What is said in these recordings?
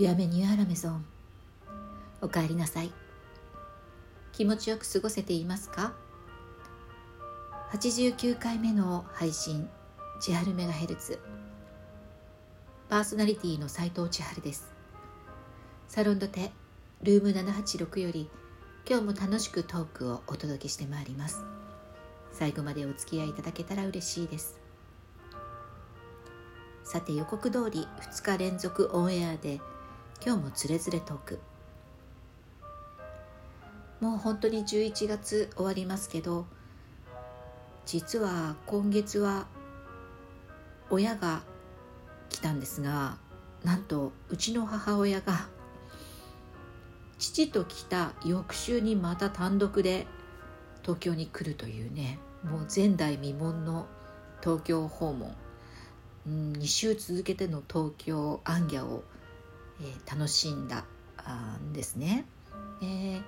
ビアメニューアラメゾンおかえりなさい。気持ちよく過ごせていますか？89回目の配信千春メガヘルツ。パーソナリティの斉藤千春です。サロンドテルーム786より今日も楽しくトークをお届けしてまいります。最後までお付き合いいただけたら嬉しいです。さて予告通り2日連続オンエアで今日もつれづれトーク。もう本当に11月終わりますけど実は今月は親が来たんですがなんとうちの母親が父と来た翌週にまた単独で東京に来るというねもう前代未聞の東京訪問。うん2週続けての東京アンギャを、え、楽しんだんですね、えー、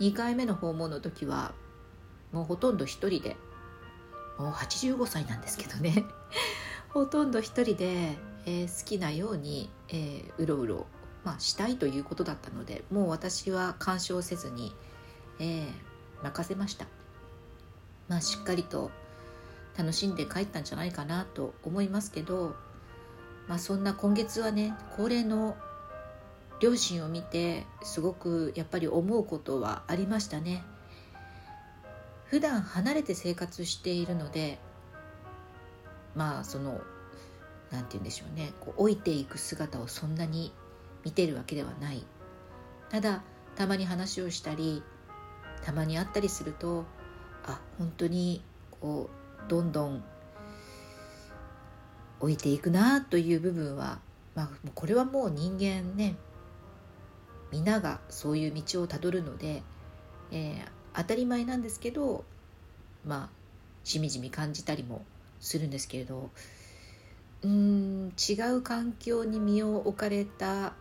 2回目の訪問の時はもうほとんど一人でもう85歳なんですけどね。ほとんど一人で、えー、好きなように、えー、うろうろ、まあ、したいということだったのでもう私は干渉せずに、えー、任せました。まあしっかりと楽しんで帰ったんじゃないかなと思いますけど、まあ、そんな今月はね高齢の両親を見てすごくやっぱり思うことはありましたね。普段離れて生活しているのでまあその何て言うんでしょうね。こう老いていく姿をそんなに見てるわけではない。ただたまに話をしたりたまに会ったりするとあ本当にこうどんどん置いていくなという部分は、まあ、これはもう人間ね皆がそういう道をたどるので、えー、当たり前なんですけどまあしみじみ感じたりもするんですけれどうん違う環境に身を置かれた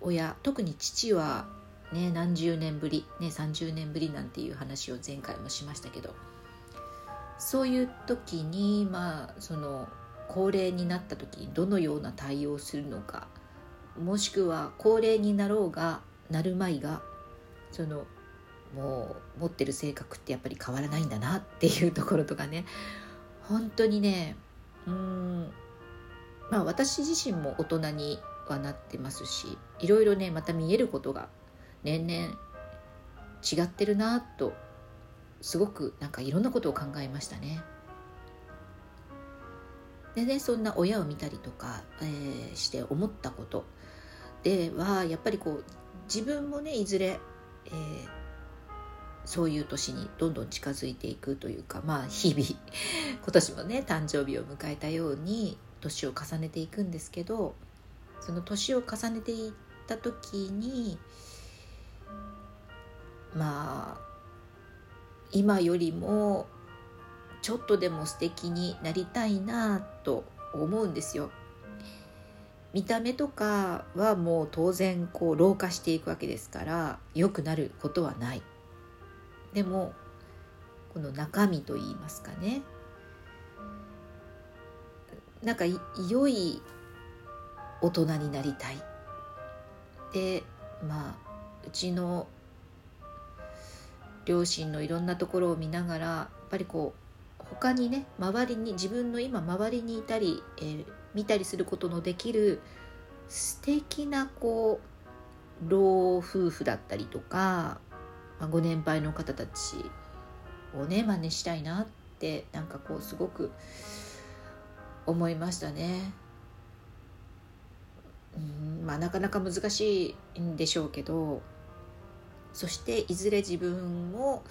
親特に父はね何十年ぶり、ね、30年ぶりなんていう話を前回もしましたけどそういう時にまあその高齢になった時にどのような対応をするのかもしくは高齢になろうがなるまいがそのもう持ってる性格ってやっぱり変わらないんだなっていうところとかね本当にねうんまあ私自身も大人にはなってますしいろいろねまた見えることが年々違ってるなとすごくなんかいろんなことを考えましたね。でねそんな親を見たりとか、えー、して思ったことではやっぱりこう自分もねいずれ、えー、そういう年にどんどん近づいていくというかまあ日々 今年もね誕生日を迎えたように年を重ねていくんですけどその年を重ねていった時にまあ今よりもちょっとでも素敵になりたいなと思うんですよ。見た目とかはもう当然こう老化していくわけですから良くなることはない。でもこの中身といいますかねなんか良い大人になりたい。でまあうちの両親のいろんなところを見ながらやっぱりこう他にね周りに自分の今周りにいたり、えー、見たりすることのできる素敵なこう老夫婦だったりとか、まあ、ご年配の方たちをね真似したいなってなんかこうすごく思いましたね。うんまあなかなか難しいんでしょうけどそしていずれ自分も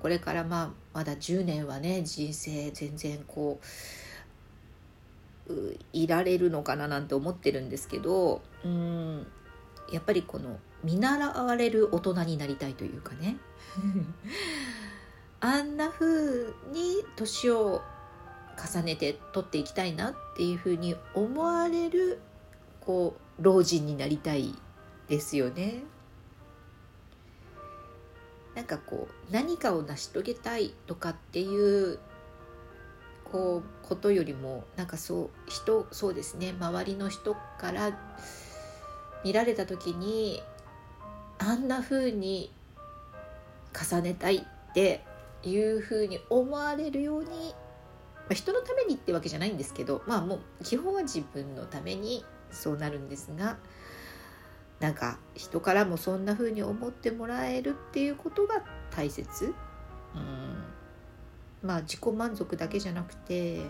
これからまあまだ10年はね人生全然こういられるのかななんて思ってるんですけどうんやっぱりこの見習われる大人になりたいというかね あんな風に年を重ねて取っていきたいなっていう風に思われるこう老人になりたいですよね。なんかこう何かを成し遂げたいとかっていうこうことよりもなんかそう人そうですね周りの人から見られた時にあんな風に重ねたいっていう風に思われるように、まあ、人のためにってわけじゃないんですけどまあもう基本は自分のためにそうなるんですがなんか人からもそんな風に思ってもらえるっていうことが大切。うんまあ自己満足だけじゃなくて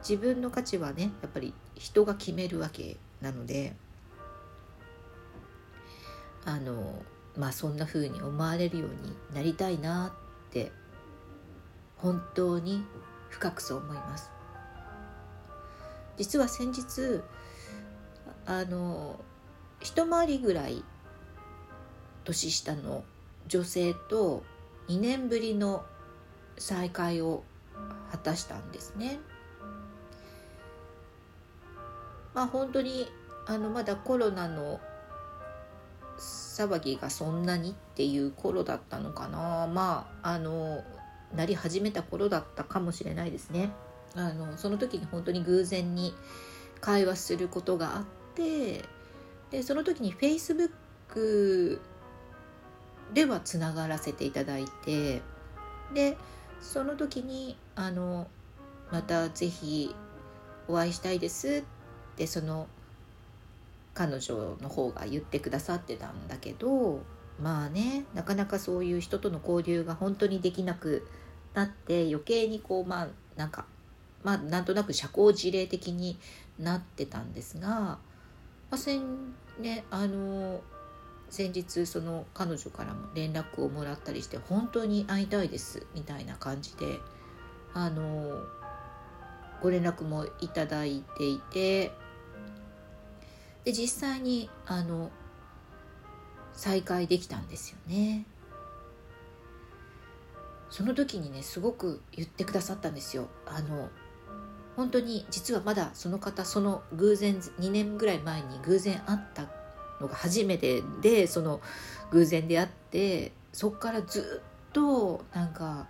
自分の価値はねやっぱり人が決めるわけなのであのまあそんな風に思われるようになりたいなって本当に深くそう思います。実は先日あの一回りぐらい年下の女性と2年ぶりの再会を果たしたんですね。まあ本当にあのまだコロナの騒ぎがそんなにっていう頃だったのかなまああのなり始めた頃だったかもしれないですねあのその時に本当に偶然に会話することがあってでその時に Facebook ではつながらせていただいてでその時にあのまた是非お会いしたいですってその彼女の方が言ってくださってたんだけどまあねなかなかそういう人との交流が本当にできなくなって余計にこうまあなんかまあなんとなく社交辞令的になってたんですが、まあ、先ねあの先日その彼女からも連絡をもらったりして本当に会いたいですみたいな感じであのご連絡もいただいていてで実際にあの再会できたんですよね。その時にねすごく言ってくださったんですよ。あの本当に実はまだその方その偶然2年ぐらい前に偶然会ったのが初めてでその偶然で会ってそっからずっとなんか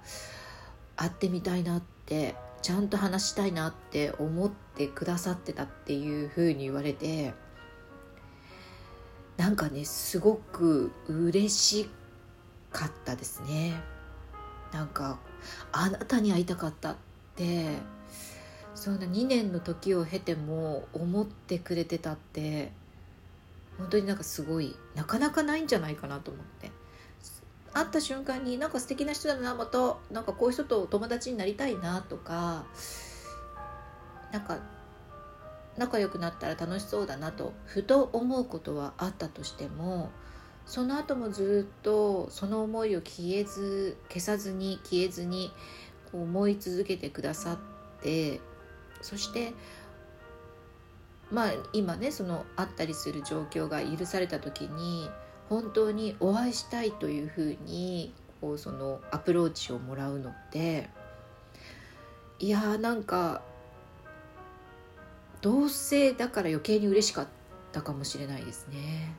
会ってみたいなってちゃんと話したいなって思ってくださってたっていうふうに言われてなんかねすごく嬉しかったですね。なんかあなたに会いたかったってそんな2年の時を経ても思ってくれてたって本当になんかすごいなかなかないんじゃないかなと思って。会った瞬間になんか素敵な人だなまたなんかこういう人と友達になりたいなとかなんか仲良くなったら楽しそうだなとふと思うことはあったとしてもその後もずっとその思いを消えず消さずに消えずにこう思い続けてくださってそしてまあ今ねその会ったりする状況が許された時に本当にお会いしたいというふうにこうそのアプローチをもらうのっていやーなんか同性だから余計に嬉しかったかもしれないですね。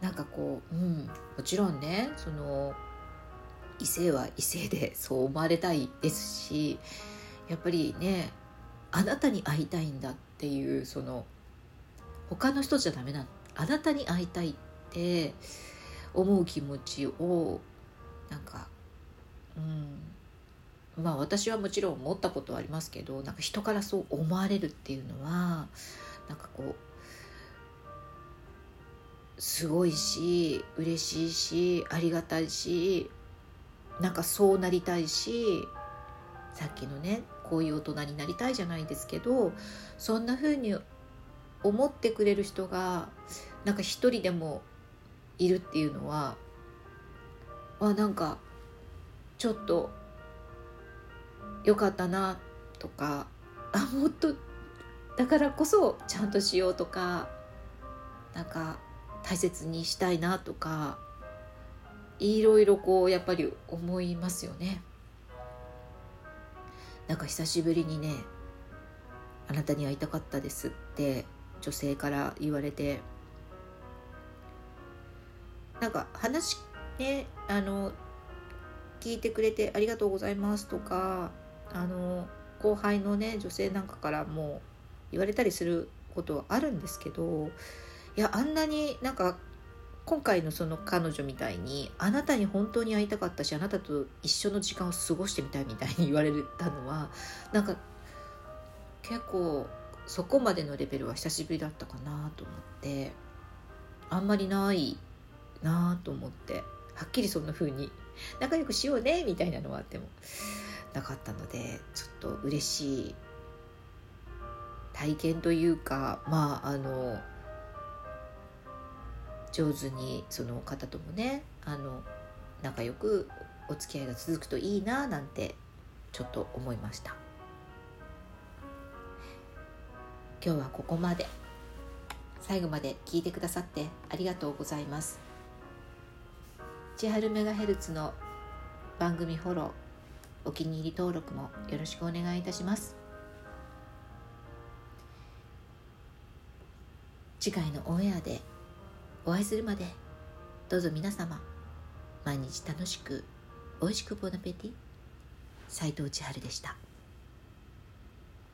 なんかこう、うん、もちろんねその異性は異性でそう思われたいですしやっぱりねあなたに会いたいんだっていうその他の人じゃダメなあなたに会いたいって思う気持ちをなんかうん。まあ私はもちろん持ったことはありますけどなんか人からそう思われるっていうのはなんかこうすごいし嬉しいしありがたいしなんかそうなりたいしさっきのねこういう大人になりたいじゃないですけどそんな風に思ってくれる人がなんか一人でもいるっていうのはあなんかちょっと良かったなとかあもっとだからこそちゃんとしようとかなんか大切にしたいなとかいろいろこうやっぱり思いますよね。なんか久しぶりにね「あなたに会いたかったです」って女性から言われてなんか話ねあの聞いてくれてありがとうございますとかあの後輩のね女性なんかからも言われたりすることはあるんですけどいやあんなになんか今回のその彼女みたいにあなたに本当に会いたかったしあなたと一緒の時間を過ごしてみたいみたいに言われたのはなんか結構そこまでのレベルは久しぶりだったかなと思ってあんまりないなと思ってはっきりそんな風に仲良くしようねみたいなのはあってもなかったのでちょっと嬉しい体験というかまああの上手にその方ともねあの仲良くお付き合いが続くといいななんてちょっと思いました。今日はここまで。最後まで聞いてくださってありがとうございます。千春メガヘルツの番組フォローお気に入り登録もよろしくお願いいたします。次回のオンエアでお会いするまでどうぞ皆様毎日楽しくおいしくボナペティ斉藤千春でした。